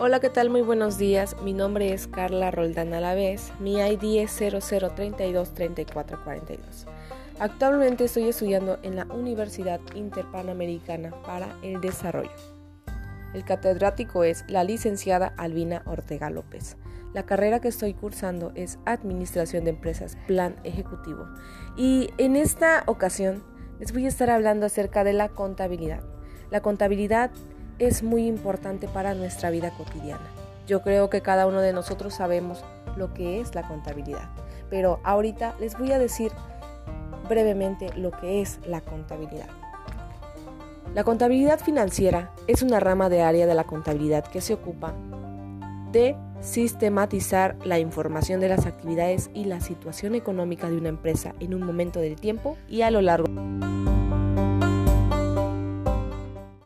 Hola, ¿qué tal? Muy buenos días. Mi nombre es Carla Roldán Alavés. Mi ID es 00323442. Actualmente estoy estudiando en la Universidad Interpanamericana para el Desarrollo. El catedrático es la licenciada Albina Ortega López. La carrera que estoy cursando es Administración de Empresas, Plan Ejecutivo. Y en esta ocasión les voy a estar hablando acerca de la contabilidad. La contabilidad muy importante para nuestra vida cotidiana. Yo creo que cada uno de nosotros sabemos lo que es la contabilidad, pero ahorita les voy a decir brevemente lo que es la contabilidad. La contabilidad financiera es una rama de área de la contabilidad que se ocupa de sistematizar la información de las actividades y la situación económica de una empresa en un momento del tiempo y a lo largo.